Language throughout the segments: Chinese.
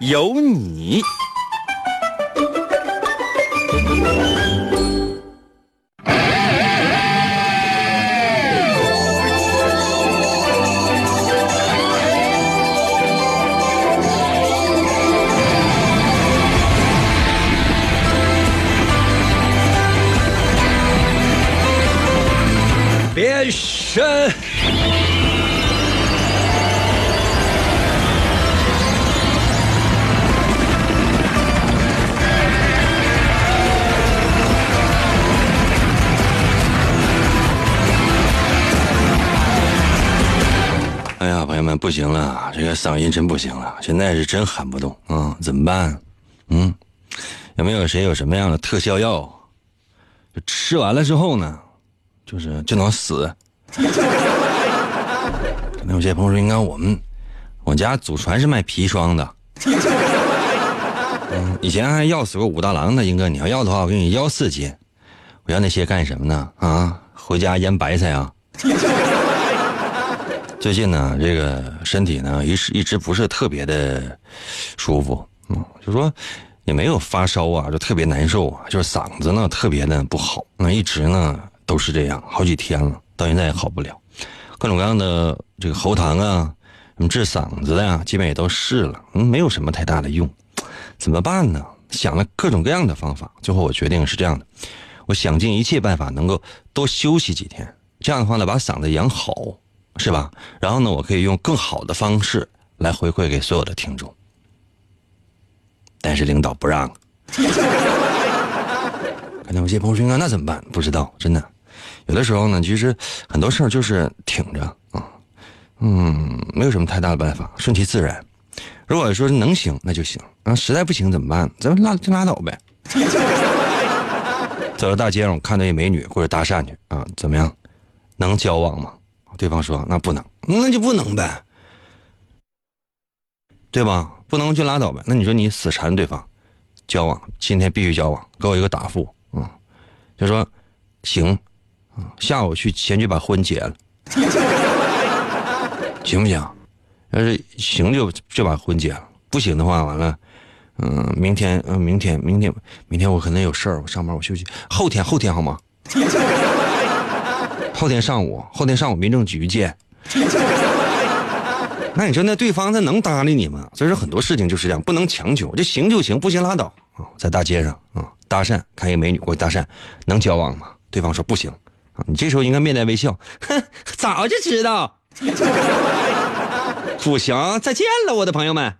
有你。不行了，这个嗓音真不行了，现在是真喊不动啊，怎么办？嗯，有没有谁有什么样的特效药？就吃完了之后呢，就是就能死。可能有些朋友说，应该我们我家祖传是卖砒霜的。嗯，以前还要死过武大郎呢，英哥，你要要的话，我给你要四斤。我要那些干什么呢？啊，回家腌白菜啊。最近呢，这个身体呢，一直一直不是特别的舒服，嗯，就说也没有发烧啊，就特别难受啊，就是嗓子呢特别的不好，那一直呢都是这样，好几天了，到现在也好不了，各种各样的这个喉糖啊，什么治嗓子的呀，基本也都试了，嗯，没有什么太大的用，怎么办呢？想了各种各样的方法，最后我决定是这样的，我想尽一切办法能够多休息几天，这样的话呢，把嗓子养好。是吧？然后呢，我可以用更好的方式来回馈给所有的听众，但是领导不让。可能有些朋友说：“那怎么办？”不知道，真的。有的时候呢，其实很多事儿就是挺着啊，嗯，没有什么太大的办法，顺其自然。如果说能行，那就行啊；实在不行怎么办？咱们拉就拉倒呗。走到大街上，我看到一美女或者搭讪去啊，怎么样？能交往吗？对方说：“那不能，那就不能呗，对吧？不能就拉倒呗。那你说你死缠对方，交往，今天必须交往，给我一个答复。嗯，就说行，下午去先去把婚结了，行不行？要是行就就把婚结了，不行的话，完了，嗯，明天，嗯，明天，明天，明天我可能有事儿，我上班，我休息。后天，后天好吗？”后天上午，后天上午民政局见。那你说那对方他能搭理你吗？所以说很多事情就是这样，不能强求，就行就行，不行拉倒啊。在大街上啊，搭讪，看一个美女过去搭讪，能交往吗？对方说不行啊。你这时候应该面带微笑，哼，早就知道。不行，再见了，我的朋友们。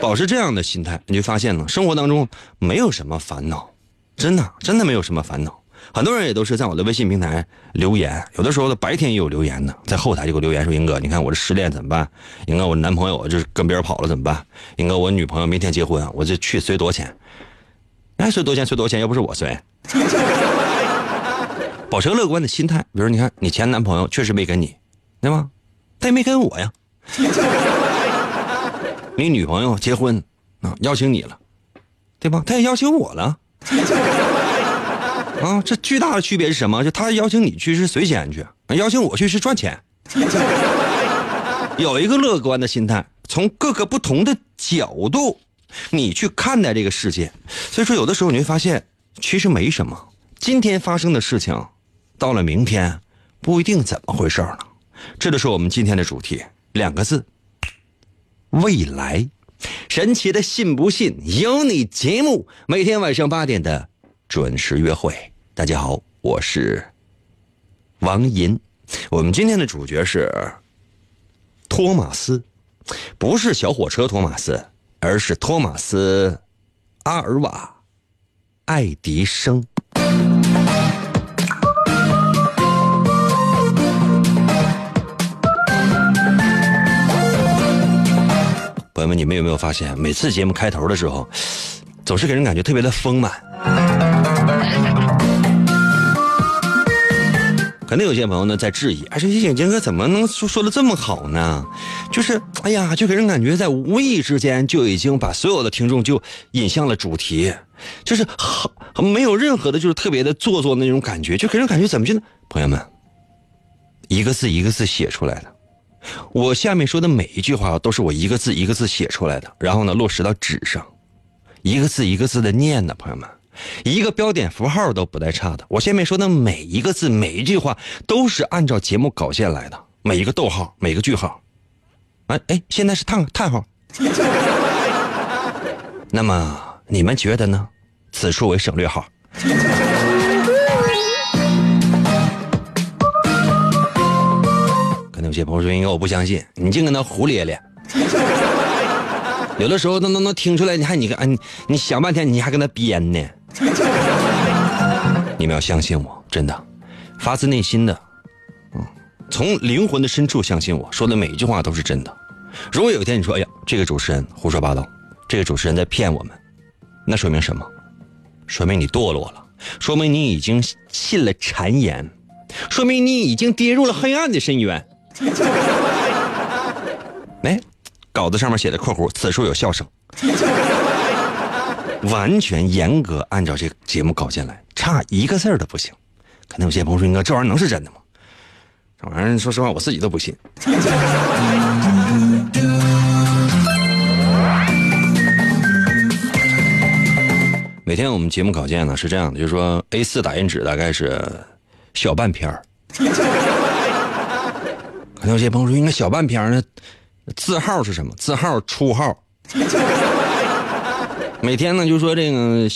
保持这样的心态，你就发现呢，生活当中没有什么烦恼，真的，真的没有什么烦恼。很多人也都是在我的微信平台留言，有的时候呢白天也有留言呢，在后台就给我留言说：“英哥，你看我这失恋怎么办？英哥，我男朋友就是跟别人跑了怎么办？英哥，我女朋友明天结婚，我这去随多少钱？哎，随多少钱？随多少钱？又不是我随。保持乐观的心态，比如说，你看你前男朋友确实没跟你，对吗？他也没跟我呀。你女朋友结婚啊，邀请你了，对吧？他也邀请我了。啊，这巨大的区别是什么？就他邀请你去是随钱去，邀请我去是赚钱。有一个乐观的心态，从各个不同的角度，你去看待这个世界。所以说，有的时候你会发现，其实没什么。今天发生的事情，到了明天，不一定怎么回事了。这就是我们今天的主题，两个字：未来。神奇的信不信由你节目，每天晚上八点的准时约会。大家好，我是王银。我们今天的主角是托马斯，不是小火车托马斯，而是托马斯阿尔瓦爱迪生。朋友们，你们有没有发现，每次节目开头的时候，总是给人感觉特别的丰满？可能有些朋友呢在质疑，哎，这些眼镜哥怎么能说说的这么好呢？就是，哎呀，就给人感觉在无意之间就已经把所有的听众就引向了主题，就是好没有任何的，就是特别的做作那种感觉，就给人感觉怎么就？朋友们，一个字一个字写出来的，我下面说的每一句话都是我一个字一个字写出来的，然后呢落实到纸上，一个字一个字的念的，朋友们。一个标点符号都不带差的。我下面说的每一个字、每一句话，都是按照节目稿件来的。每一个逗号，每个句号，哎哎，现在是叹叹号。那么你们觉得呢？此处为省略号。可能有些朋友说：“应该我不相信，你净跟他胡咧咧。”有的时候能能能听出来，你还你个，你你想半天，你还跟他编呢。你们要相信我，真的，发自内心的，嗯，从灵魂的深处相信我说的每一句话都是真的。如果有一天你说，哎呀，这个主持人胡说八道，这个主持人在骗我们，那说明什么？说明你堕落了，说明你已经信了谗言，说明你已经跌入了黑暗的深渊。哎，稿子上面写的括弧，此处有笑声。完全严格按照这个节目稿件来，差一个字儿都不行。可能有些朋友说：“哥，这玩意儿能是真的吗？”这玩意儿，说实话，我自己都不信。每天我们节目稿件呢是这样的，就是说 A 四打印纸大概是小半篇儿。可能有些朋友说：“应该小半篇呢，字号是什么？字号初号。” 每天呢，就说这个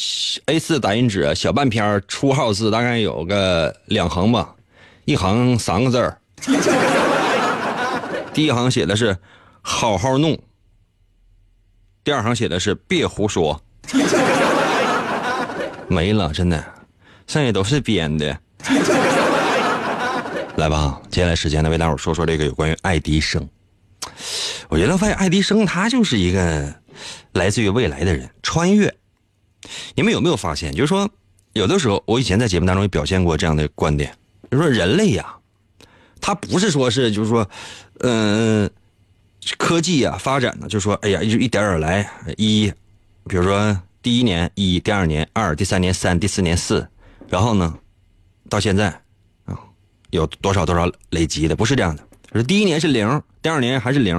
A 四打印纸小半篇初号字大概有个两横吧，一行三个字儿。第一行写的是“好好弄”，第二行写的是“别胡说”。没了，真的，剩下都是编的。来吧，接下来时间呢，为大伙说说这个有关于爱迪生。我觉得发现爱迪生他就是一个。来自于未来的人穿越，你们有没有发现？就是说，有的时候我以前在节目当中也表现过这样的观点，就是说人类呀，他不是说是就是说，嗯，科技啊发展呢，就是说，哎呀，就一点点来一，比如说第一年一，第二年二，第三年三，第四年四，然后呢，到现在啊，有多少多少累积的？不是这样的，是第一年是零，第二年还是零。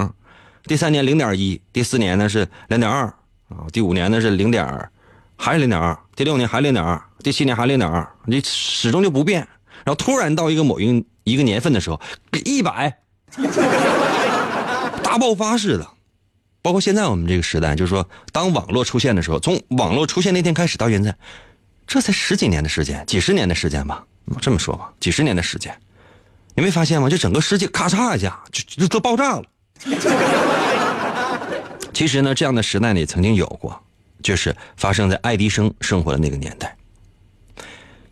第三年零点一，第四年呢是零点二啊，第五年呢是零点，还是零点二，第六年还零点二，第七年还零点二，你始终就不变。然后突然到一个某一一个年份的时候，一百，大爆发似的。包括现在我们这个时代，就是说，当网络出现的时候，从网络出现那天开始到现在，这才十几年的时间，几十年的时间吧。这么说吧，几十年的时间，你没发现吗？就整个世界咔嚓一下就就都爆炸了。其实呢，这样的时代呢也曾经有过，就是发生在爱迪生生活的那个年代。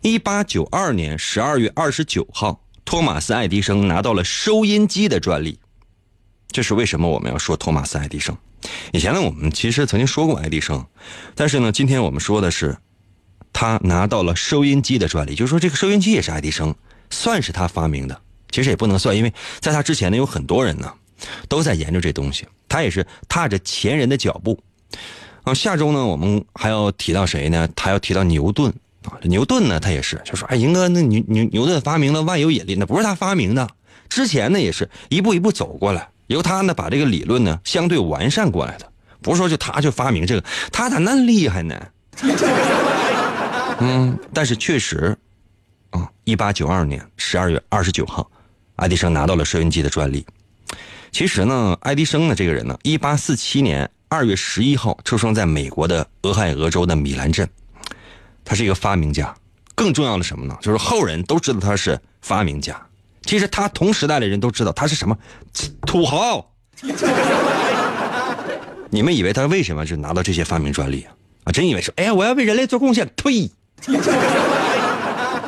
一八九二年十二月二十九号，托马斯·爱迪生拿到了收音机的专利。这是为什么我们要说托马斯·爱迪生？以前呢，我们其实曾经说过爱迪生，但是呢，今天我们说的是他拿到了收音机的专利，就是说这个收音机也是爱迪生，算是他发明的。其实也不能算，因为在他之前呢，有很多人呢。都在研究这东西，他也是踏着前人的脚步。啊，下周呢，我们还要提到谁呢？他要提到牛顿啊。牛顿呢，他也是就说：“哎，英哥，那牛牛牛顿发明了万有引力，那不是他发明的，之前呢也是一步一步走过来，由他呢把这个理论呢相对完善过来的，不是说就他就发明这个，他咋那厉害呢？” 嗯，但是确实，啊，一八九二年十二月二十九号，爱迪生拿到了收音机的专利。其实呢，爱迪生呢这个人呢，一八四七年二月十一号出生在美国的俄亥俄州的米兰镇，他是一个发明家。更重要的什么呢？就是后人都知道他是发明家。其实他同时代的人都知道他是什么土豪。你们以为他为什么就拿到这些发明专利啊？啊，真以为说，哎呀，我要为人类做贡献？呸！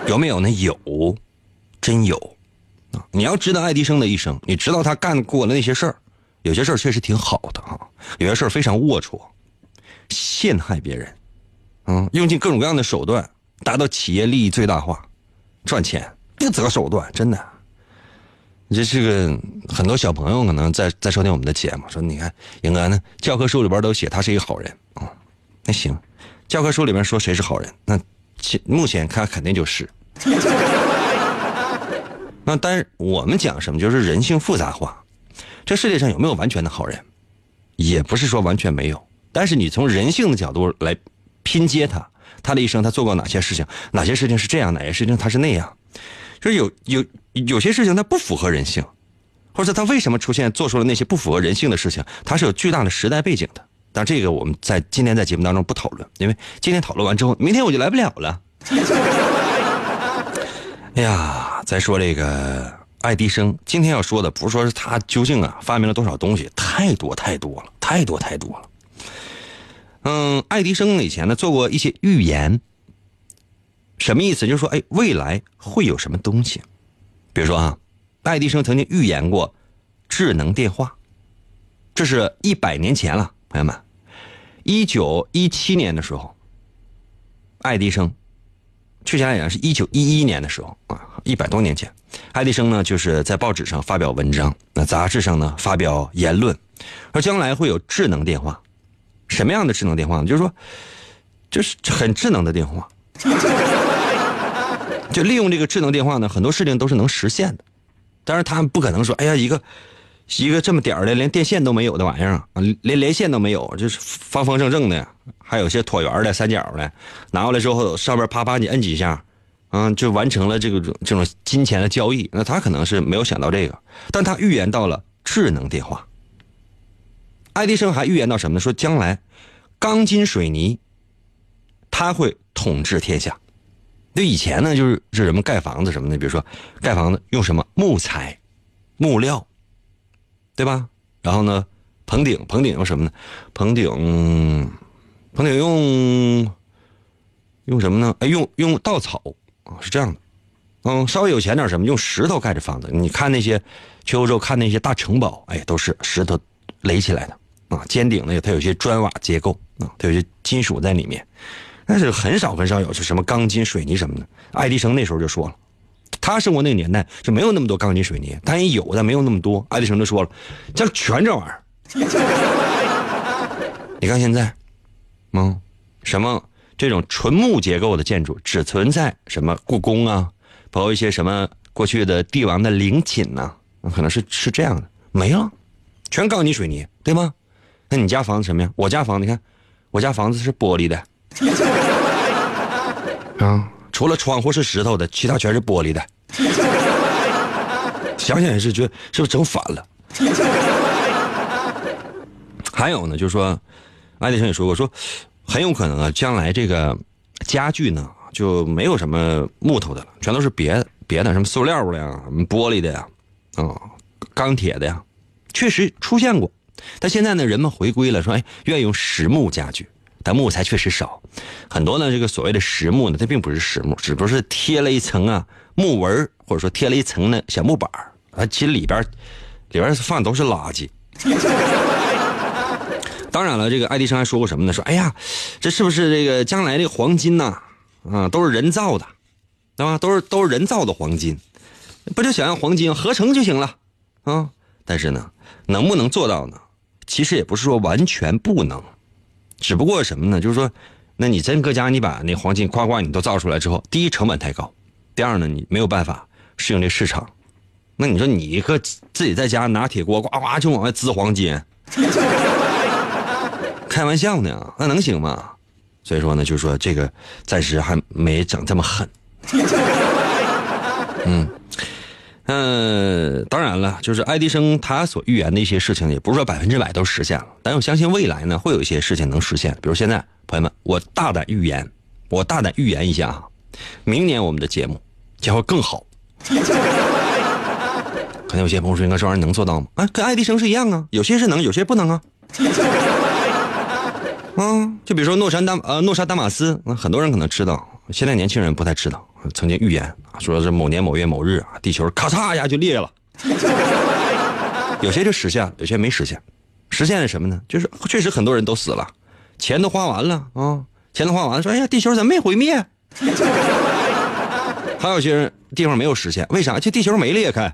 有没有呢？有，真有。啊，你要知道爱迪生的一生，你知道他干过的那些事儿，有些事儿确实挺好的啊，有些事儿非常龌龊，陷害别人，嗯，用尽各种各样的手段达到企业利益最大化，赚钱不择手段，真的。这是个很多小朋友可能在在收听我们的节目，说你看应该呢，教科书里边都写他是一个好人啊，那行，教科书里面说谁是好人，那目前他肯定就是。那但是我们讲什么，就是人性复杂化。这世界上有没有完全的好人？也不是说完全没有，但是你从人性的角度来拼接他，他的一生他做过哪些事情？哪些事情是这样？哪些事情他是那样？就是有有有些事情他不符合人性，或者他为什么出现做出了那些不符合人性的事情？他是有巨大的时代背景的。但这个我们在今天在节目当中不讨论，因为今天讨论完之后，明天我就来不了了。哎呀，再说这个爱迪生，今天要说的不是说是他究竟啊发明了多少东西，太多太多了，太多太多了。嗯，爱迪生以前呢做过一些预言。什么意思？就是说，哎，未来会有什么东西？比如说啊，爱迪生曾经预言过智能电话，这是一百年前了，朋友们，一九一七年的时候，爱迪生，确切来讲是一九一一年的时候啊，一百多年前，爱迪生呢就是在报纸上发表文章，那杂志上呢发表言论，说将来会有智能电话，什么样的智能电话呢？就是说，就是很智能的电话。就利用这个智能电话呢，很多事情都是能实现的。但是他不可能说，哎呀，一个一个这么点儿的，连电线都没有的玩意儿啊，连连线都没有，就是方方正正的，还有些椭圆的、三角的，拿过来之后，上面啪啪你摁几下，嗯，就完成了这个这种金钱的交易。那他可能是没有想到这个，但他预言到了智能电话。爱迪生还预言到什么呢？说将来钢筋水泥，他会统治天下。就以前呢，就是是什么盖房子什么的，比如说盖房子用什么木材、木料，对吧？然后呢，棚顶棚顶用什么呢？棚顶棚顶用用什么呢？哎，用用稻草啊，是这样的。嗯，稍微有钱点什么，用石头盖着房子。你看那些去欧洲看那些大城堡，哎，都是石头垒起来的啊。尖顶的，它有些砖瓦结构啊，它有些金属在里面。但是很少很少有，就什么钢筋水泥什么的。爱迪生那时候就说了，他生活那个年代就没有那么多钢筋水泥，但也有，但没有那么多。爱迪生就说了，这全这玩意儿。你看现在，嗯，什么这种纯木结构的建筑只存在什么故宫啊，包括一些什么过去的帝王的陵寝呐，可能是是这样的，没了，全钢筋水泥，对吗？那你家房子什么呀？我家房子，你看，我家房子是玻璃的。啊，除了窗户是石头的，其他全是玻璃的。想想也是，觉得是不是整反了？还有呢，就是说，爱迪生也说过，说很有可能啊，将来这个家具呢就没有什么木头的了，全都是别别的，什么塑料的呀，玻璃的呀，啊，钢铁的呀，确实出现过。但现在呢，人们回归了，说哎，愿意用实木家具。但木材确实少，很多呢。这个所谓的实木呢，它并不是实木，只不过是贴了一层啊木纹，或者说贴了一层呢小木板啊，其实里边里边放的都是垃圾。当然了，这个爱迪生还说过什么呢？说哎呀，这是不是这个将来这个黄金呢？啊，都是人造的，对吧？都是都是人造的黄金，不就想要黄金合成就行了啊？但是呢，能不能做到呢？其实也不是说完全不能。只不过什么呢？就是说，那你真搁家，你把那黄金夸夸你都造出来之后，第一成本太高，第二呢，你没有办法适应这市场。那你说你搁自己在家拿铁锅呱呱就往外滋黄金，开玩笑呢？那能行吗？所以说呢，就是说这个暂时还没整这么狠。嗯。嗯，当然了，就是爱迪生他所预言的一些事情，也不是说百分之百都实现了。但我相信未来呢，会有一些事情能实现。比如现在，朋友们，我大胆预言，我大胆预言一下啊，明年我们的节目将会更好。可能有些朋友说，应该这玩意能做到吗？啊，跟爱迪生是一样啊，有些是能，有些不能啊。啊，就比如说诺山丹呃诺沙丹马斯，那很多人可能知道，现在年轻人不太知道。曾经预言说是某年某月某日啊，地球咔嚓一下就裂了，有些就实现了，有些没实现。实现了什么呢？就是确实很多人都死了，钱都花完了啊，钱都花完了，说哎呀，地球怎么没毁灭？还有些人地方没有实现，为啥？这地球没裂开。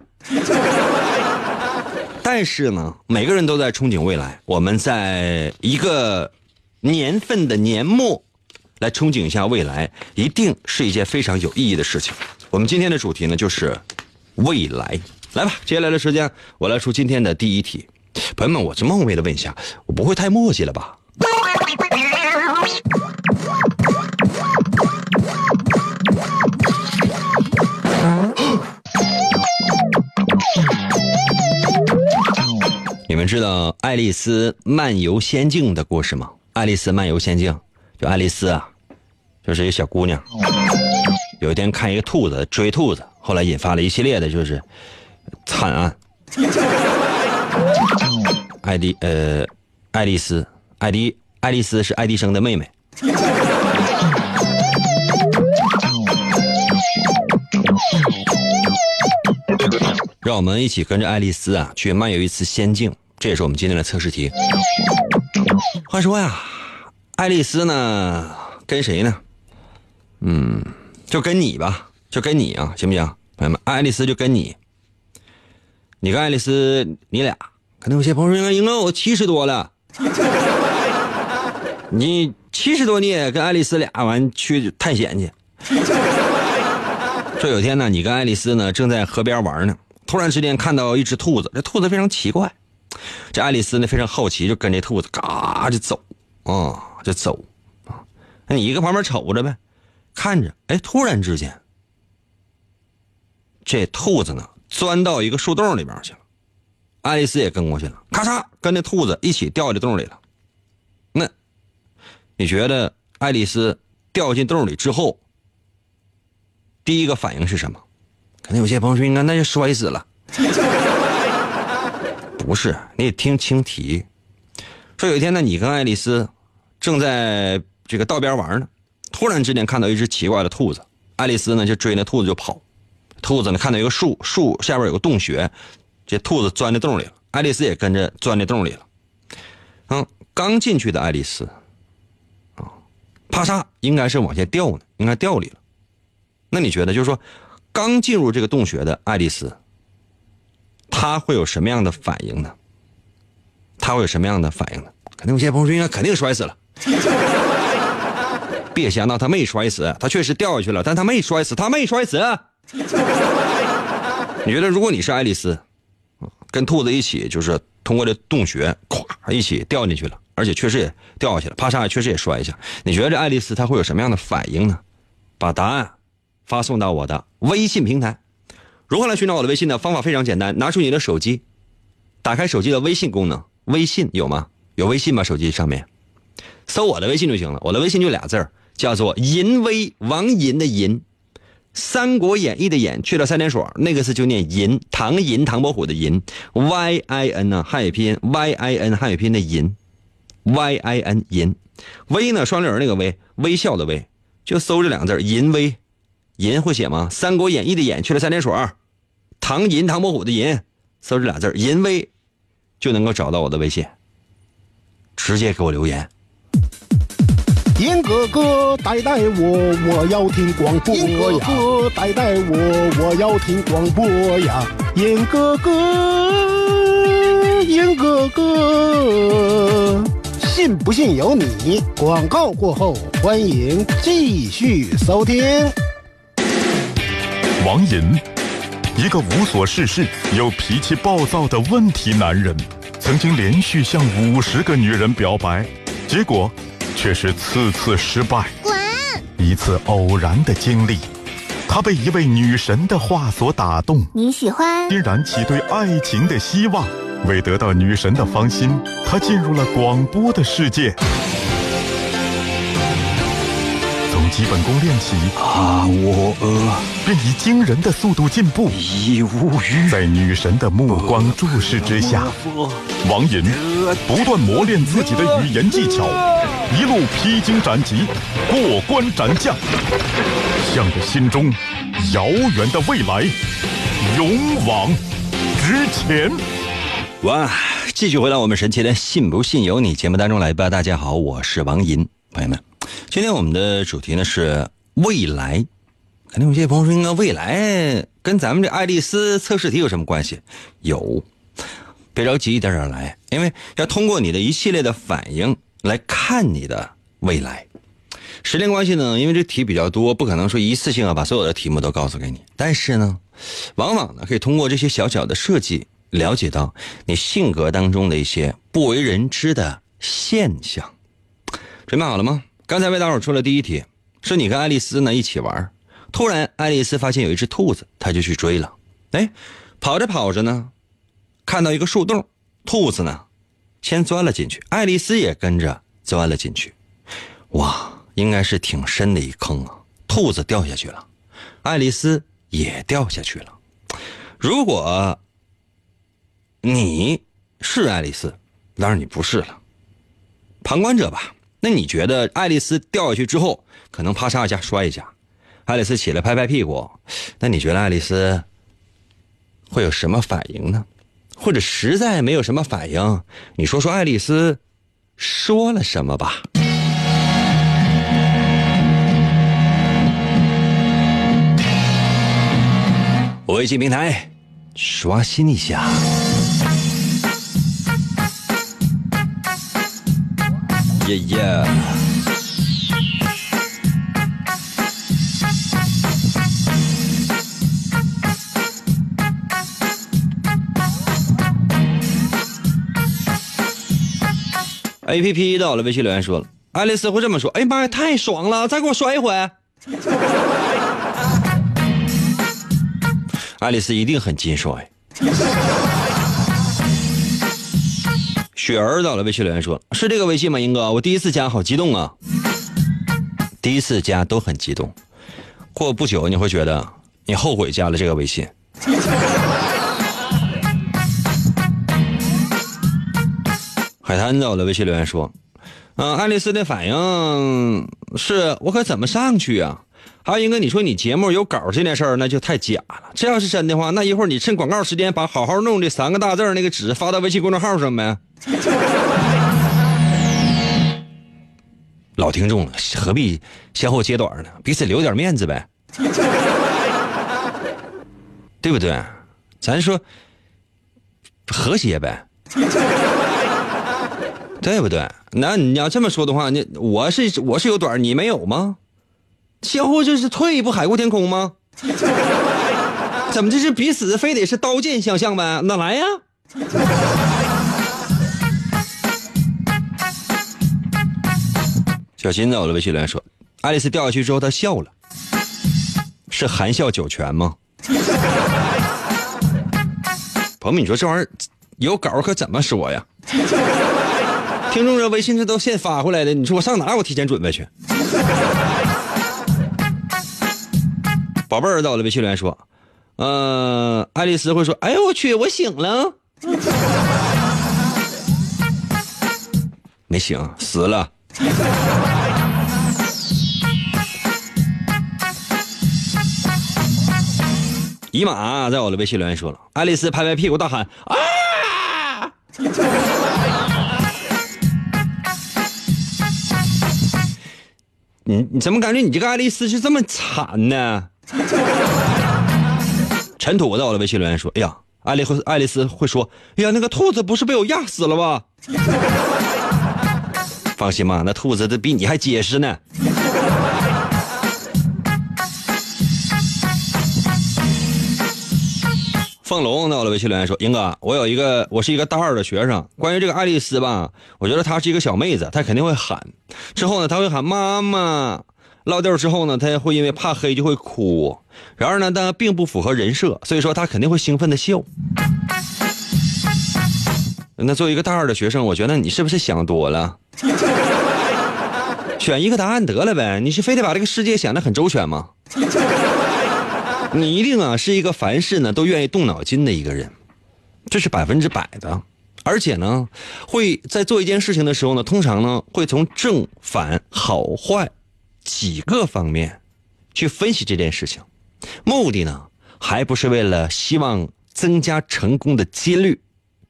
但是呢，每个人都在憧憬未来。我们在一个年份的年末，来憧憬一下未来，一定是一件非常有意义的事情。我们今天的主题呢，就是未来。来吧，接下来的时间，我来出今天的第一题。朋友们，我这冒昧的问一下，我不会太墨迹了吧？你们知道《爱丽丝漫游仙境》的故事吗？《爱丽丝漫游仙境》就爱丽丝啊，就是一个小姑娘，有一天看一个兔子追兔子，后来引发了一系列的就是惨案。爱迪呃，爱丽丝，爱迪，爱丽丝是爱迪生的妹妹。让我们一起跟着爱丽丝啊，去漫游一次仙境，这也是我们今天的测试题。话说呀，爱丽丝呢，跟谁呢？嗯，就跟你吧，就跟你啊，行不行？朋友们，爱丽丝就跟你，你跟爱丽丝，你俩，可能有些朋友说，英哥我七十多了，你七十多你也跟爱丽丝俩完去探险去。说有天呢，你跟爱丽丝呢正在河边玩呢。突然之间看到一只兔子，这兔子非常奇怪，这爱丽丝呢非常好奇，就跟这兔子嘎就走，啊就走，啊，那你一个旁边瞅着呗，看着，哎，突然之间，这兔子呢钻到一个树洞里边去了，爱丽丝也跟过去了，咔嚓跟那兔子一起掉进洞里了。那你觉得爱丽丝掉进洞里之后，第一个反应是什么？可能有些朋友说：“应该那就摔死了。”不是，你得听清题。说有一天呢，你跟爱丽丝正在这个道边玩呢，突然之间看到一只奇怪的兔子，爱丽丝呢就追那兔子就跑。兔子呢看到一个树，树下边有个洞穴，这兔子钻在洞里了，爱丽丝也跟着钻在洞里了。嗯，刚进去的爱丽丝啊，啪嚓，应该是往下掉呢，应该掉里了。那你觉得，就是说？刚进入这个洞穴的爱丽丝，他会有什么样的反应呢？他会有什么样的反应呢？肯定有些朋友说应该肯定摔死了。别想到他没摔死，他确实掉下去了，但他没摔死，他没摔死。你觉得如果你是爱丽丝，跟兔子一起，就是通过这洞穴，咵一起掉进去了，而且确实也掉下去了，啪嚓，确实也摔一下。你觉得这爱丽丝她会有什么样的反应呢？把答案。发送到我的微信平台，如何来寻找我的微信呢？方法非常简单，拿出你的手机，打开手机的微信功能，微信有吗？有微信吗？手机上面，搜我的微信就行了。我的微信就俩字叫做“淫威”，王淫的淫，《三国演义》的演去了三点水，那个字就念淫，唐寅唐伯虎的寅，Y I N 呢汉语拼音，Y I N 汉语拼音的淫，Y I N 淫，微呢双立人那个微，微笑的微，就搜这两个字淫威”。银会写吗？《三国演义》的演去了三点水，唐寅唐伯虎的寅，搜这俩字淫威，就能够找到我的微信，直接给我留言。银哥哥带带我，我要听广播呀！银哥哥带带我，我要听广播呀！银哥哥，银哥哥，信不信由你。广告过后，欢迎继续收听。王寅，一个无所事事又脾气暴躁的问题男人，曾经连续向五十个女人表白，结果却是次次失败。滚！一次偶然的经历，他被一位女神的话所打动。你喜欢？并燃起对爱情的希望。为得到女神的芳心，他进入了广播的世界。基本功练习啊，我呃，便以惊人的速度进步。已无语，在女神的目光注视之下，王银不断磨练自己的语言技巧，一路披荆斩棘，过关斩将，向着心中遥远的未来勇往直前。哇！继续回到我们神奇的“信不信由你”节目当中来吧。大家好，我是王银，朋友们，今天我们的主题呢是未来。肯定有些朋友说，应该未来跟咱们这爱丽丝测试题有什么关系？有，别着急，一点点来，因为要通过你的一系列的反应来看你的未来。时间关系呢，因为这题比较多，不可能说一次性啊把所有的题目都告诉给你。但是呢，往往呢可以通过这些小小的设计。了解到你性格当中的一些不为人知的现象，准备好了吗？刚才为大伙出了第一题，是你跟爱丽丝呢一起玩，突然爱丽丝发现有一只兔子，她就去追了。哎，跑着跑着呢，看到一个树洞，兔子呢先钻了进去，爱丽丝也跟着钻了进去。哇，应该是挺深的一坑啊！兔子掉下去了，爱丽丝也掉下去了。如果你是爱丽丝，当然你不是了。旁观者吧，那你觉得爱丽丝掉下去之后，可能啪嚓一下摔一下，爱丽丝起来拍拍屁股，那你觉得爱丽丝会有什么反应呢？或者实在没有什么反应，你说说爱丽丝说了什么吧？微信平台刷新一下。耶耶！A P P 到了，微信留言说了，爱丽丝会这么说：“哎呀妈呀，太爽了，再给我摔一回。”爱丽丝一定很金帅。雪儿到了，微信留言说：“是这个微信吗，英哥？我第一次加，好激动啊！第一次加都很激动，过不久你会觉得你后悔加了这个微信。”海滩到了，微信留言说：“嗯，爱丽丝的反应是我可怎么上去啊？还有英哥，你说你节目有稿这件事儿，那就太假了。这要是真的话，那一会儿你趁广告时间把好好弄这三个大字那个纸发到微信公众号上呗。”老听众了，何必先后揭短呢？彼此留点面子呗，对不对？咱说和谐呗，对不对？那你要这么说的话，那我是我是有短，你没有吗？相互就是退一步海阔天空吗？怎么这是彼此非得是刀剑相向呗？那来呀！小新在我的微信留言说：“爱丽丝掉下去之后，她笑了，是含笑九泉吗？”朋友们，你说这玩意儿有稿可怎么说呀？听众这微信这都现发回来的，你说我上哪我提前准备去？宝贝儿在我的微信留言说：“嗯，爱丽丝会说，哎呦我去，我醒了，没醒，死了。”姨妈在我的微信留言说了，爱丽丝拍拍屁股大喊啊！你你怎么感觉你这个爱丽丝是这么惨呢？尘土在我的微信留言说，哎呀，爱丽爱丽丝会说，哎呀，那个兔子不是被我压死了吧？放心吧，那兔子它比你还结实呢。凤龙在我的微信留言说：“英哥，我有一个，我是一个大二的学生。关于这个爱丽丝吧，我觉得她是一个小妹子，她肯定会喊。之后呢，她会喊妈妈。落掉之后呢，她会因为怕黑就会哭。然而呢，但并不符合人设，所以说他肯定会兴奋的笑。那作为一个大二的学生，我觉得你是不是想多了？选一个答案得了呗，你是非得把这个世界想得很周全吗？”你一定啊是一个凡事呢都愿意动脑筋的一个人，这是百分之百的，而且呢会在做一件事情的时候呢，通常呢会从正反好坏几个方面去分析这件事情，目的呢还不是为了希望增加成功的几率，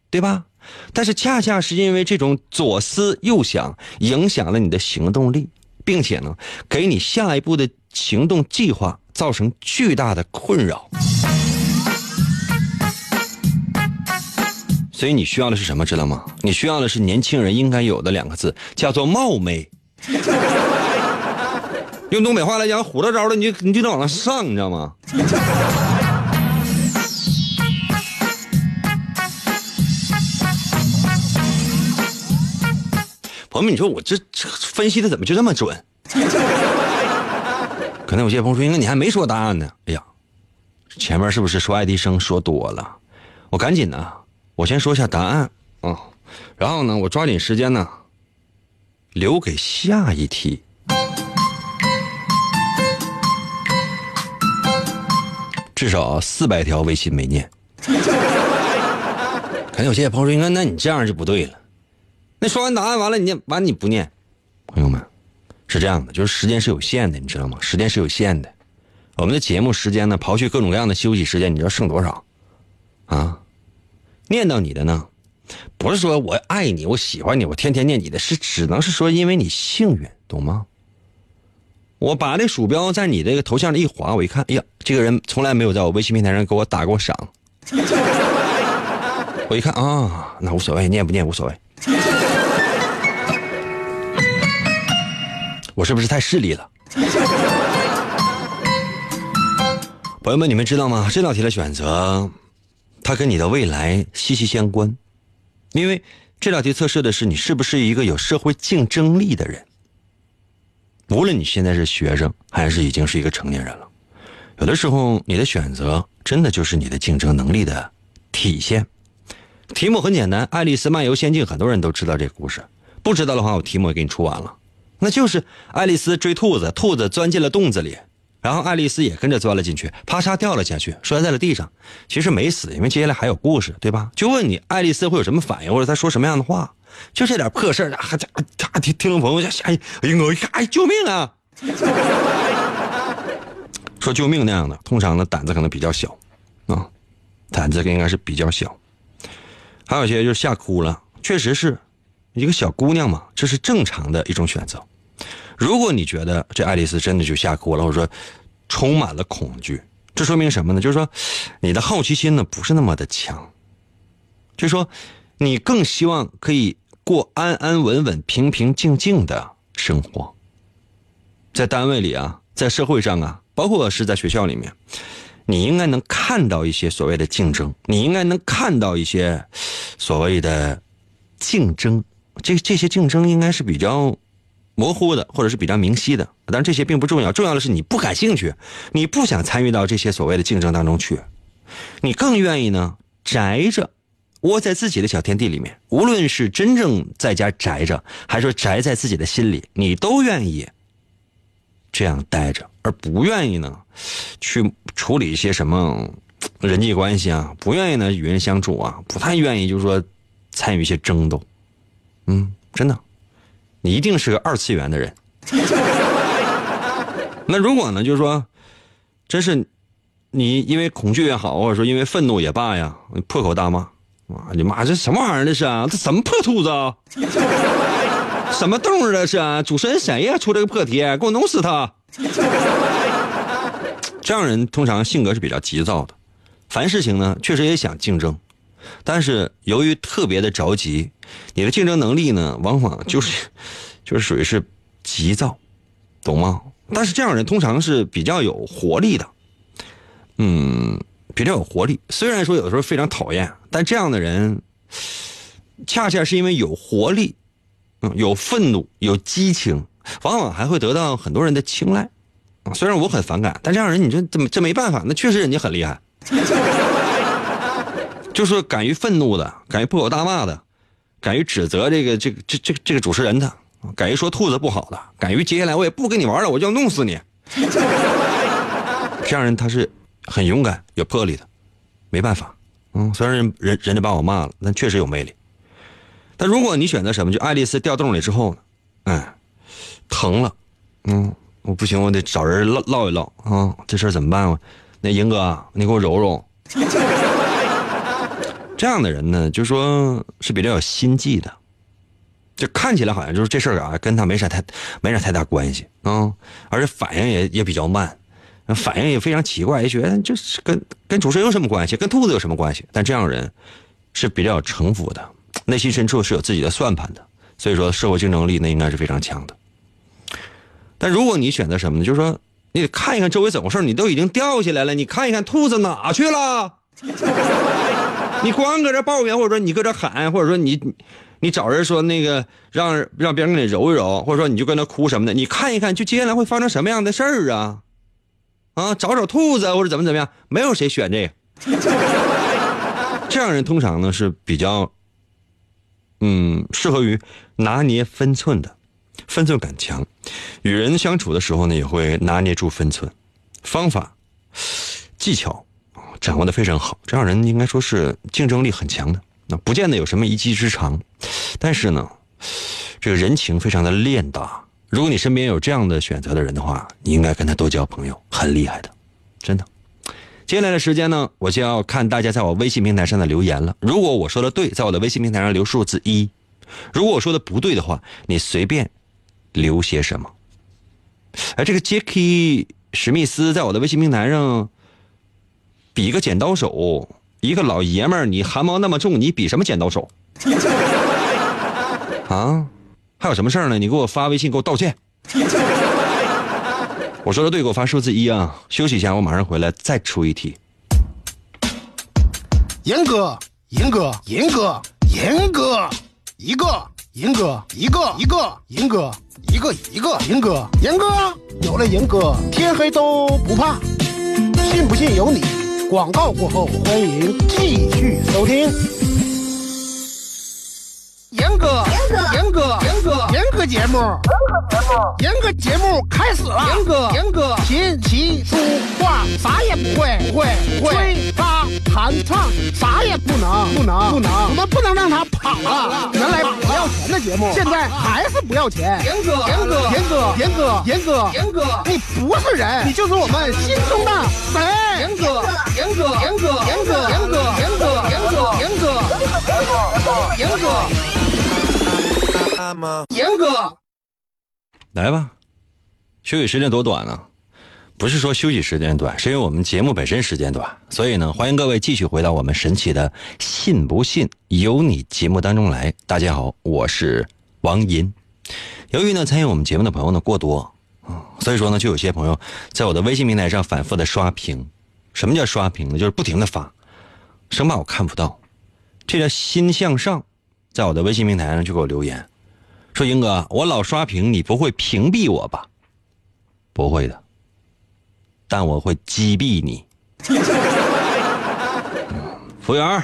对吧？但是恰恰是因为这种左思右想，影响了你的行动力，并且呢，给你下一步的行动计划造成巨大的困扰。所以你需要的是什么？知道吗？你需要的是年轻人应该有的两个字，叫做冒昧。用东北话来讲，虎着招的你就你就得往上上，你知道吗？朋友们，你说我这这分析的怎么就这么准？可能有些朋友说，应该你还没说答案呢。哎呀，前面是不是说爱迪生说多了？我赶紧呢，我先说一下答案啊，然后呢，我抓紧时间呢，留给下一题。至少四百条微信没念。可能有些朋友说，应该那你这样就不对了。那说完答案完了，你念完你不念，朋友们，是这样的，就是时间是有限的，你知道吗？时间是有限的。我们的节目时间呢，刨去各种各样的休息时间，你知道剩多少？啊，念叨你的呢，不是说我爱你，我喜欢你，我天天念你的，是只能是说因为你幸运，懂吗？我把这鼠标在你这个头像里一划，我一看，哎呀，这个人从来没有在我微信平台上给我打过赏。我一看啊，那无所谓，念不念无所谓。我是不是太势利了？朋友们，你们知道吗？这道题的选择，它跟你的未来息息相关，因为这道题测试的是你是不是一个有社会竞争力的人。无论你现在是学生，还是已经是一个成年人了，有的时候你的选择真的就是你的竞争能力的体现。题目很简单，《爱丽丝漫游仙境》很多人都知道这个故事，不知道的话，我题目也给你出完了。那就是爱丽丝追兔子，兔子钻进了洞子里，然后爱丽丝也跟着钻了进去，啪嚓掉了下去，摔在了地上。其实没死，因为接下来还有故事，对吧？就问你，爱丽丝会有什么反应，或者她说什么样的话？就这点破事儿，还家听听众朋友吓吓，哎呀我一看，哎救命啊！说救命那样的，通常呢胆子可能比较小，啊，胆子应该是比较小。还有些就是吓哭了，确实是一个小姑娘嘛，这是正常的一种选择。如果你觉得这爱丽丝真的就吓哭了，或者说充满了恐惧，这说明什么呢？就是说你的好奇心呢不是那么的强，就是说你更希望可以过安安稳稳、平平静静的生活，在单位里啊，在社会上啊，包括是在学校里面。你应该能看到一些所谓的竞争，你应该能看到一些所谓的竞争，这这些竞争应该是比较模糊的，或者是比较明晰的。当然这些并不重要，重要的是你不感兴趣，你不想参与到这些所谓的竞争当中去，你更愿意呢宅着，窝在自己的小天地里面。无论是真正在家宅着，还是宅在自己的心里，你都愿意这样待着。而不愿意呢，去处理一些什么人际关系啊，不愿意呢与人相处啊，不太愿意就是说参与一些争斗，嗯，真的，你一定是个二次元的人。那如果呢，就是说，真是你因为恐惧也好，或者说因为愤怒也罢呀，破口大骂，啊，你妈这什么玩意儿？这是啊，这什么破兔子啊？什么动物这是？主持人谁呀？出这个破题，给我弄死他！这样人通常性格是比较急躁的，凡事情呢确实也想竞争，但是由于特别的着急，你的竞争能力呢往往就是就是属于是急躁，懂吗？但是这样人通常是比较有活力的，嗯，比较有活力。虽然说有的时候非常讨厌，但这样的人恰恰是因为有活力，嗯，有愤怒，有激情。往往还会得到很多人的青睐，啊，虽然我很反感，但这样人你这这这没办法，那确实人家很厉害，就是敢于愤怒的，敢于破口大骂的，敢于指责这个这个这这这个主持人的，敢于说兔子不好的，敢于接下来我也不跟你玩了，我就要弄死你，这样人他是很勇敢有魄力的，没办法，嗯，虽然人人人家把我骂了，但确实有魅力，但如果你选择什么，就爱丽丝掉洞里之后呢，嗯。疼了，嗯，我不行，我得找人唠唠一唠啊，这事儿怎么办？那英哥，你给我揉揉。这样的人呢，就说是比较有心计的，就看起来好像就是这事儿啊，跟他没啥太没啥太大关系啊，而且反应也也比较慢，反应也非常奇怪，也觉得这是跟跟主持人有什么关系，跟兔子有什么关系？但这样人是比较有城府的，内心深处是有自己的算盘的，所以说社会竞争力那应该是非常强的。但如果你选择什么呢？就是说，你得看一看周围怎么回事，你都已经掉下来了，你看一看兔子哪去了？你光搁这抱怨，或者说你搁这喊，或者说你你找人说那个让让别人给你揉一揉，或者说你就跟那哭什么的，你看一看，就接下来会发生什么样的事儿啊？啊，找找兔子或者怎么怎么样，没有谁选这个。这样人通常呢是比较，嗯，适合于拿捏分寸的，分寸感强，与人相处的时候呢也会拿捏住分寸，方法、技巧掌握的非常好。这样人应该说是竞争力很强的，那不见得有什么一技之长，但是呢，这个人情非常的练达。如果你身边有这样的选择的人的话，你应该跟他多交朋友，很厉害的，真的。接下来的时间呢，我就要看大家在我微信平台上的留言了。如果我说的对，在我的微信平台上留数字一；如果我说的不对的话，你随便留些什么。哎，这个杰克史密斯在我的微信平台上比个剪刀手，一个老爷们儿，你汗毛那么重，你比什么剪刀手？啊？还有什么事儿呢？你给我发微信，给我道歉。我说的对，给我发数字一啊！休息一下，我马上回来再出一题。严哥，严哥，严哥，严哥，一个，严哥，一个，一个，严哥，一个，一个，严哥，严哥，有了严哥，天黑都不怕。信不信由你。广告过后，欢迎继续收听。严哥，严哥，严哥，严哥节目，严哥节目开始了。严哥，严哥，琴棋书画啥也不会，不会，不会。吹拉弹唱啥也不能，不能，不能。我们不能让他跑了。原来不要钱的节目，现在还是不要钱。严哥，严哥，严哥，严哥，严哥，严哥，你不是人，你就是我们心中的神。严哥，严哥，严哥，严哥，严哥，严哥，严哥，严哥，严哥。严哥，来吧，休息时间多短呢？不是说休息时间短，是因为我们节目本身时间短，所以呢，欢迎各位继续回到我们神奇的“信不信由你”节目当中来。大家好，我是王银。由于呢参与我们节目的朋友呢过多啊，所以说呢就有些朋友在我的微信平台上反复的刷屏。什么叫刷屏呢？就是不停的发，生怕我看不到。这叫心向上，在我的微信平台上就给我留言。说英哥，我老刷屏，你不会屏蔽我吧？不会的，但我会击毙你。服务员，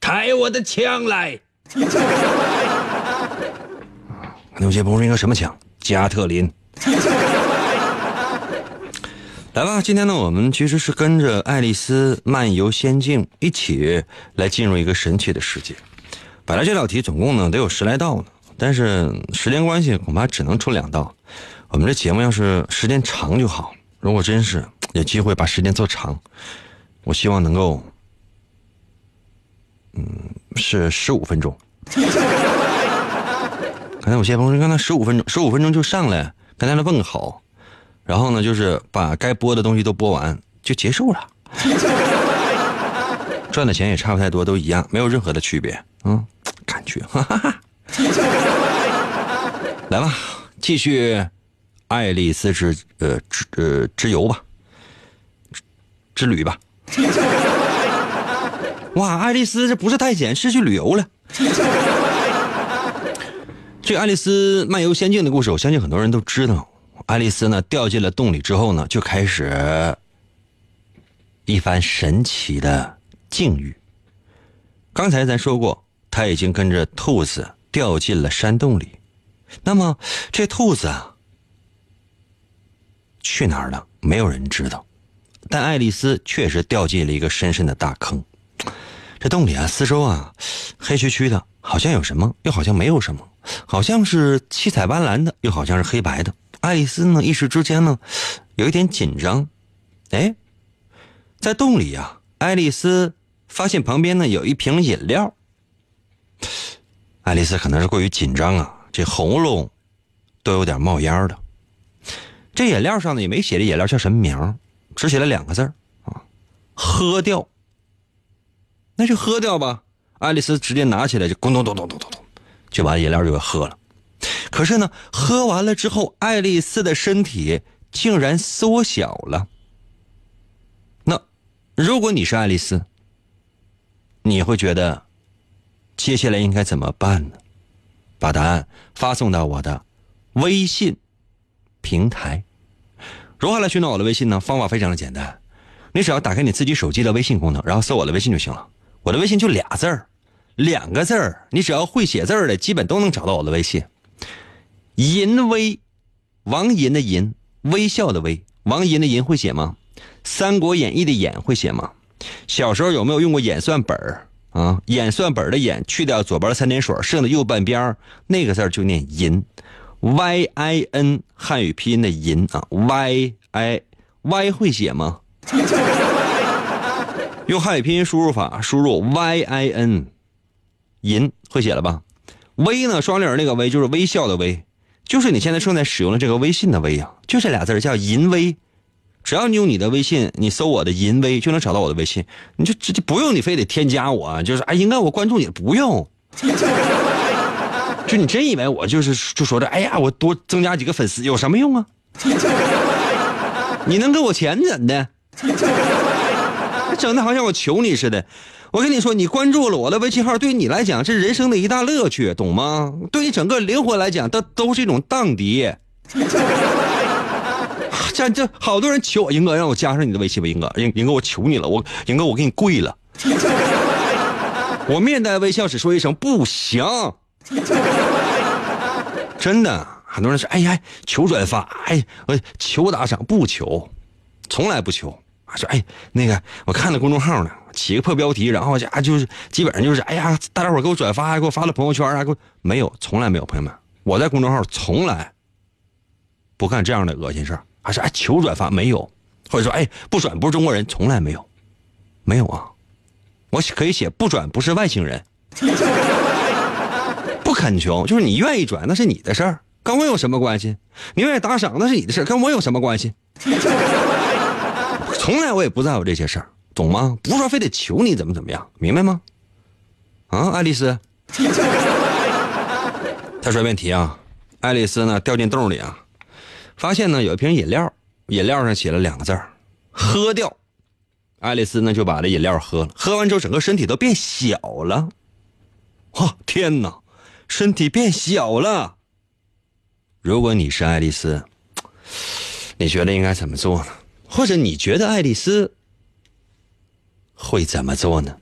抬我的枪来。有些不是应该什么枪？加特林。来吧，今天呢，我们其实是跟着《爱丽丝漫游仙境》一起来进入一个神奇的世界。本来这道题总共呢得有十来道呢。但是时间关系，恐怕只能出两道。我们这节目要是时间长就好。如果真是有机会把时间做长，我希望能够，嗯，是十五分钟。刚才有些朋友说，刚才十五分钟，十五分钟就上来跟大家问个好，然后呢，就是把该播的东西都播完就结束了，赚的钱也差不太多，都一样，没有任何的区别。嗯，感觉，哈哈哈。来吧，继续爱丽丝之呃之呃之游吧，之旅吧。哇，爱丽丝这不是探险，是去旅游了。这《爱丽丝漫游仙境》的故事，我相信很多人都知道。爱丽丝呢掉进了洞里之后呢，就开始一番神奇的境遇。刚才咱说过，她已经跟着兔子。掉进了山洞里，那么这兔子啊去哪儿了？没有人知道。但爱丽丝确实掉进了一个深深的大坑。这洞里啊，四周啊黑黢黢的，好像有什么，又好像没有什么，好像是七彩斑斓的，又好像是黑白的。爱丽丝呢，一时之间呢有一点紧张。哎，在洞里啊，爱丽丝发现旁边呢有一瓶饮料。爱丽丝可能是过于紧张啊，这喉咙都有点冒烟了。这饮料上呢也没写这饮料叫什么名，只写了两个字啊，喝掉。那就喝掉吧。爱丽丝直接拿起来就咕咚咚咚咚咚咚，就把饮料就给喝了。可是呢，喝完了之后，爱丽丝的身体竟然缩小了。那如果你是爱丽丝，你会觉得接下来应该怎么办呢？把答案发送到我的微信平台。如何来寻找我的微信呢？方法非常的简单，你只要打开你自己手机的微信功能，然后搜我的微信就行了。我的微信就俩字儿，两个字儿，你只要会写字儿的，基本都能找到我的微信。淫威，王淫的淫，微笑的微，王淫的淫会写吗？《三国演义》的演会写吗？小时候有没有用过演算本儿啊？演算本的演去掉左边三点水，剩的右半边那个字就念淫，y i n 汉语拼音的淫啊，y i y 会写吗？用汉语拼音输入法输入 y i n，淫会写了吧？微呢，双立人那个微就是微笑的微。就是你现在正在使用的这个微信的微呀，就这俩字叫淫微。只要你用你的微信，你搜我的淫微就能找到我的微信。你就直接不用你非得添加我，就是哎，应该我关注你不用。就你真以为我就是就说这，哎呀，我多增加几个粉丝有什么用啊？你能给我钱怎的？整的好像我求你似的。我跟你说，你关注了我的微信号，对于你来讲，这是人生的一大乐趣，懂吗？对你整个灵魂来讲，都都是一种荡涤。这这好多人求我，英哥让我加上你的微信吧，英哥，英英哥我求你了，我英哥我给你跪了。我面带微笑，只说一声不行。真的，很多人说，哎呀，求转发，哎，我求打赏，不求，从来不求。说哎，那个我看了公众号呢，起个破标题，然后家就是基本上就是哎呀，大家伙给我转发，给我发了朋友圈啊，给我没有，从来没有，朋友们，我在公众号从来不干这样的恶心事儿，还是哎求转发没有，或者说哎不转不是中国人，从来没有，没有啊，我可以写不转不是外星人，不恳求，就是你愿意转那是你的事儿，跟我有什么关系？你愿意打赏那是你的事儿，跟我有什么关系？从来我也不在乎这些事儿，懂吗？不是说非得求你怎么怎么样，明白吗？啊，爱丽丝。他说：“问题啊，爱丽丝呢掉进洞里啊，发现呢有一瓶饮料，饮料上写了两个字儿，喝掉。爱丽丝呢就把这饮料喝了，喝完之后整个身体都变小了。哇，天哪，身体变小了。如果你是爱丽丝，你觉得应该怎么做呢？”或者你觉得爱丽丝会怎么做呢？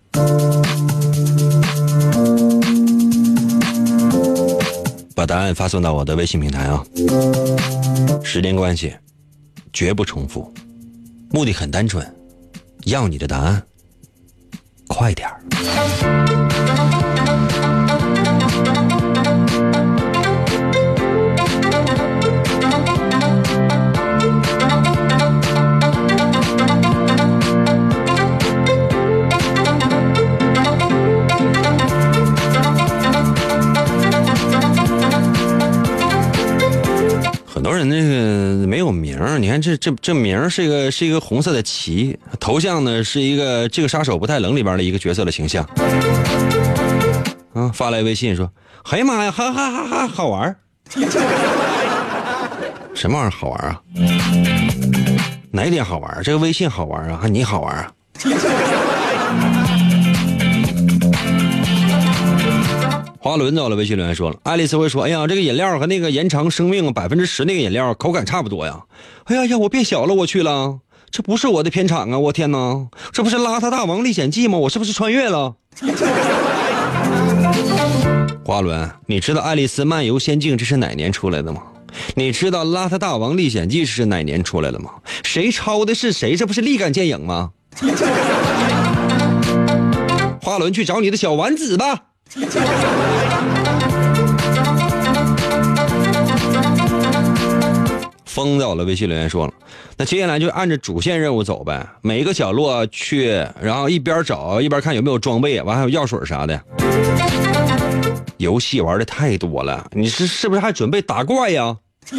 把答案发送到我的微信平台啊！时间关系，绝不重复，目的很单纯，要你的答案，快点儿。那个没有名儿，你看这这这名儿是一个是一个红色的旗，头像呢是一个这个杀手不太冷里边的一个角色的形象。啊，发来微信说：“哎呀妈呀，哈哈哈哈，好玩儿！什么玩意儿好玩啊？哪点好玩？这个微信好玩啊？还你好玩啊？”花轮到了，微信留言说了：“爱丽丝会说，哎呀，这个饮料和那个延长生命百分之十那个饮料口感差不多呀。哎呀呀，我变小了，我去了，这不是我的片场啊！我天哪，这不是《邋遢大王历险记》吗？我是不是穿越了？” 花轮，你知道《爱丽丝漫游仙境》这是哪年出来的吗？你知道《邋遢大王历险记》是哪年出来的吗？谁抄的是谁？这不是立竿见影吗？花轮，去找你的小丸子吧。风在我的微信留言说了，那接下来就按着主线任务走呗，每一个角落去，然后一边找一边看有没有装备，完还有药水啥的。游戏玩的太多了，你是是不是还准备打怪呀？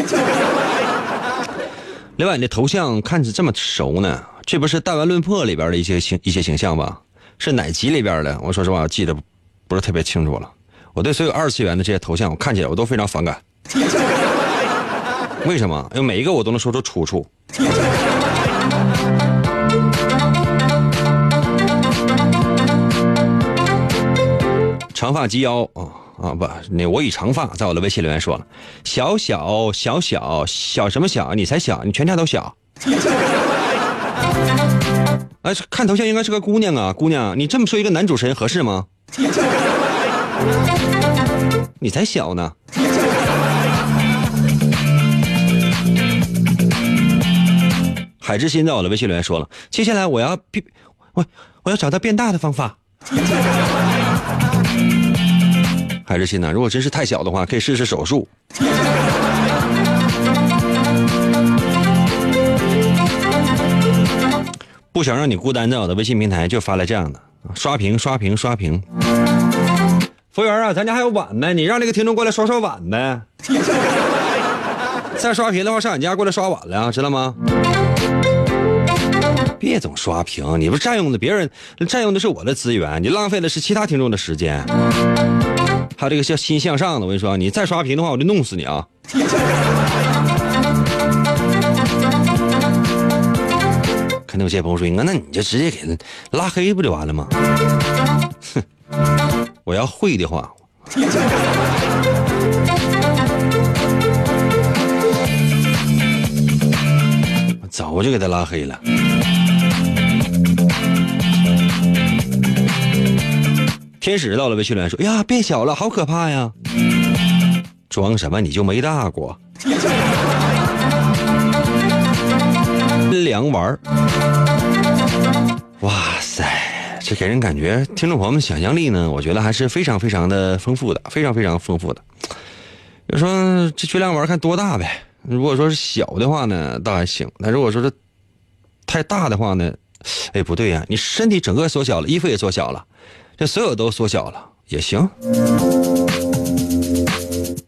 另外，你的头像看着这么熟呢，这不是《弹丸论破》里边的一些形一些形象吧？是哪集里边的？我说实话，记得不是特别清楚了。我对所有二次元的这些头像，我看起来我都非常反感。为什么？因为每一个我都能说出出处。长发及腰啊啊不，那我以长发在我的微信留言说了，小小小小小什么小？你才小，你全家都小。哎，看头像应该是个姑娘啊，姑娘，你这么说一个男主持人合适吗？你才小呢。海之心在我的微信留言说了，接下来我要变，我我要找到变大的方法。海之心呢？如果真是太小的话，可以试试手术。不想让你孤单，在我的微信平台就发来这样的刷屏刷屏刷屏。服务员啊，咱家还有碗呢，你让那个听众过来刷刷碗呗。再刷屏的话，上俺家过来刷碗了，知道吗？别总刷屏，你不占用的别人，占用的是我的资源，你浪费的是其他听众的时间。还有这个叫心向上的，我跟你说，你再刷屏的话，我就弄死你啊！有些朋友说，那那你就直接给他拉黑不就完了吗？哼，我要会的话。早就给他拉黑了。天使到了，微信留言说：“呀，变小了，好可怕呀！”装什么？你就没大过？凉丸哇塞，这给人感觉，听众朋友们想象力呢，我觉得还是非常非常的丰富的，非常非常丰富的。就说这缺凉丸看多大呗。如果说是小的话呢，倒还行；那如果说是太大的话呢，哎，不对呀，你身体整个缩小了，衣服也缩小了，这所有都缩小了也行。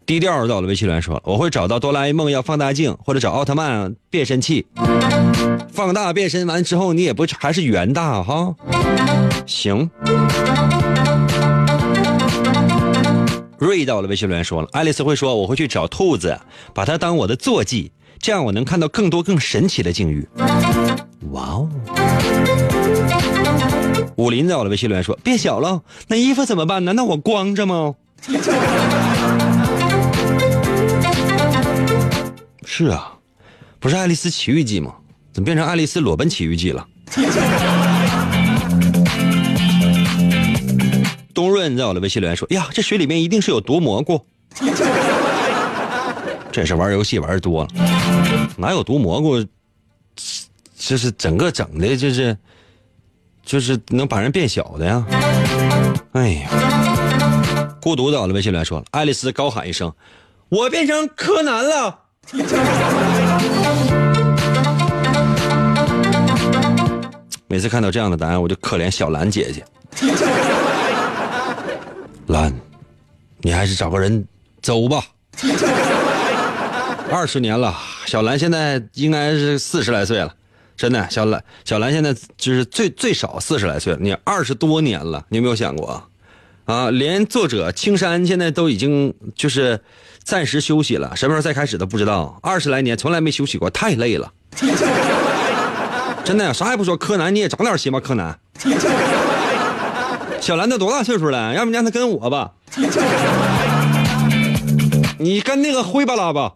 低调到了，微信留言说我会找到哆啦 A 梦要放大镜，或者找奥特曼变身器，放大变身完之后，你也不还是圆大哈？行。瑞到了，微信留言说了，爱丽丝会说我会去找兔子，把它当我的坐骑，这样我能看到更多更神奇的境遇。哇哦！武林在我的微信留言说变小了，那衣服怎么办？难道我光着吗？是啊，不是《爱丽丝奇遇记》吗？怎么变成《爱丽丝裸奔奇遇记》了？东润在我的微信留言说：“呀，这水里面一定是有毒蘑菇。” 这是玩游戏玩多了，哪有毒蘑菇？这是整个整的，就是就是能把人变小的呀！哎呀，孤独在我的微信留言说了：“爱丽丝高喊一声，我变成柯南了。” 每次看到这样的答案，我就可怜小兰姐姐。兰，你还是找个人走吧。二十年了，小兰现在应该是四十来岁了，真的。小兰，小兰现在就是最最少四十来岁了。你二十多年了，你有没有想过啊？连作者青山现在都已经就是暂时休息了，什么时候再开始都不知道。二十来年从来没休息过，太累了。真的，啥也不说。柯南，你也长点心吧，柯南。小兰都多大岁数了？要不让他跟我吧？你跟那个灰巴拉吧。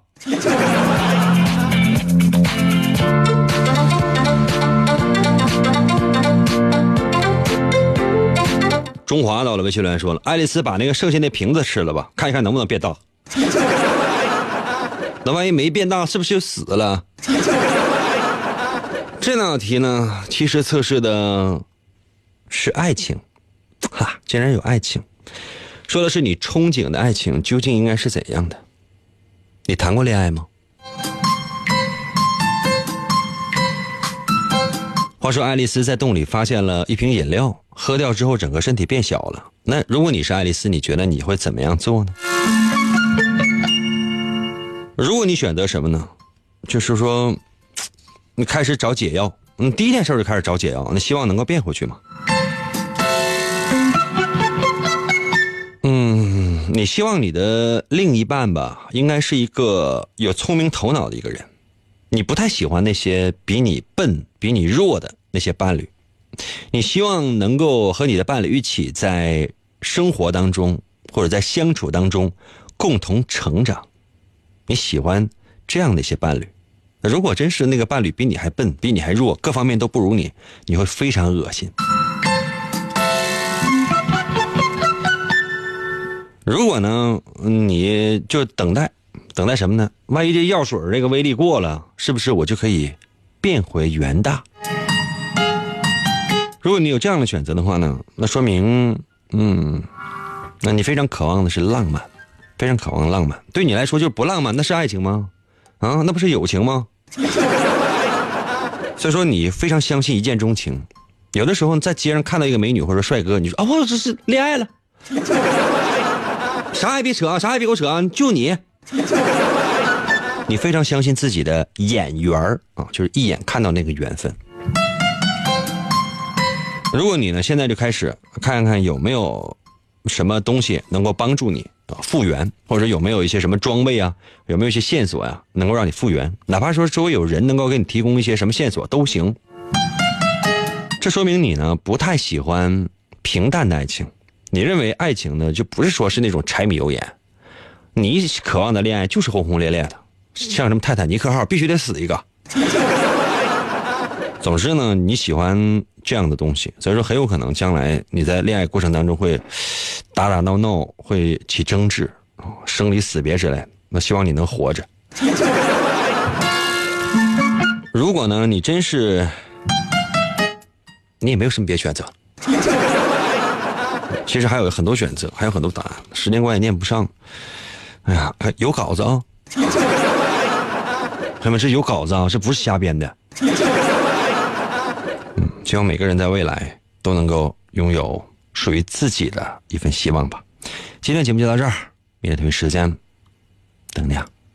中华到了，微信留言说了：“爱丽丝把那个剩下那瓶子吃了吧，看一看能不能变大。那万一没变大，是不是就死了？”这道题呢，其实测试的是爱情。哈，竟然有爱情，说的是你憧憬的爱情究竟应该是怎样的？你谈过恋爱吗？话说，爱丽丝在洞里发现了一瓶饮料，喝掉之后，整个身体变小了。那如果你是爱丽丝，你觉得你会怎么样做呢？如果你选择什么呢？就是说，你开始找解药。嗯，第一件事就开始找解药，你希望能够变回去吗？嗯，你希望你的另一半吧，应该是一个有聪明头脑的一个人。你不太喜欢那些比你笨、比你弱的那些伴侣，你希望能够和你的伴侣一起在生活当中或者在相处当中共同成长。你喜欢这样的一些伴侣。如果真是那个伴侣比你还笨、比你还弱，各方面都不如你，你会非常恶心。如果呢，你就等待。等待什么呢？万一这药水这个威力过了，是不是我就可以变回原大？如果你有这样的选择的话呢，那说明，嗯，那你非常渴望的是浪漫，非常渴望浪漫。对你来说就是不浪漫，那是爱情吗？啊，那不是友情吗？所以说你非常相信一见钟情。有的时候在街上看到一个美女或者帅哥，你说哦，这是恋爱了。啥也别扯啊，啥也别给我扯啊，就你。你非常相信自己的眼缘儿啊，就是一眼看到那个缘分。如果你呢现在就开始看看有没有什么东西能够帮助你啊复原，或者有没有一些什么装备啊，有没有一些线索呀，能够让你复原，哪怕说周围有人能够给你提供一些什么线索都行。这说明你呢不太喜欢平淡的爱情，你认为爱情呢就不是说是那种柴米油盐。你渴望的恋爱就是轰轰烈烈的，像什么泰坦尼克号必须得死一个。总之呢，你喜欢这样的东西，所以说很有可能将来你在恋爱过程当中会打打闹闹，会起争执，生离死别之类。那希望你能活着。如果呢，你真是你也没有什么别选择，其实还有很多选择，还有很多答案，时间关系念不上。哎呀，有稿子啊！朋友们，是有稿子啊，这不是瞎编的。嗯，希望每个人在未来都能够拥有属于自己的一份希望吧。今天节目就到这儿，明天同一时间等你啊。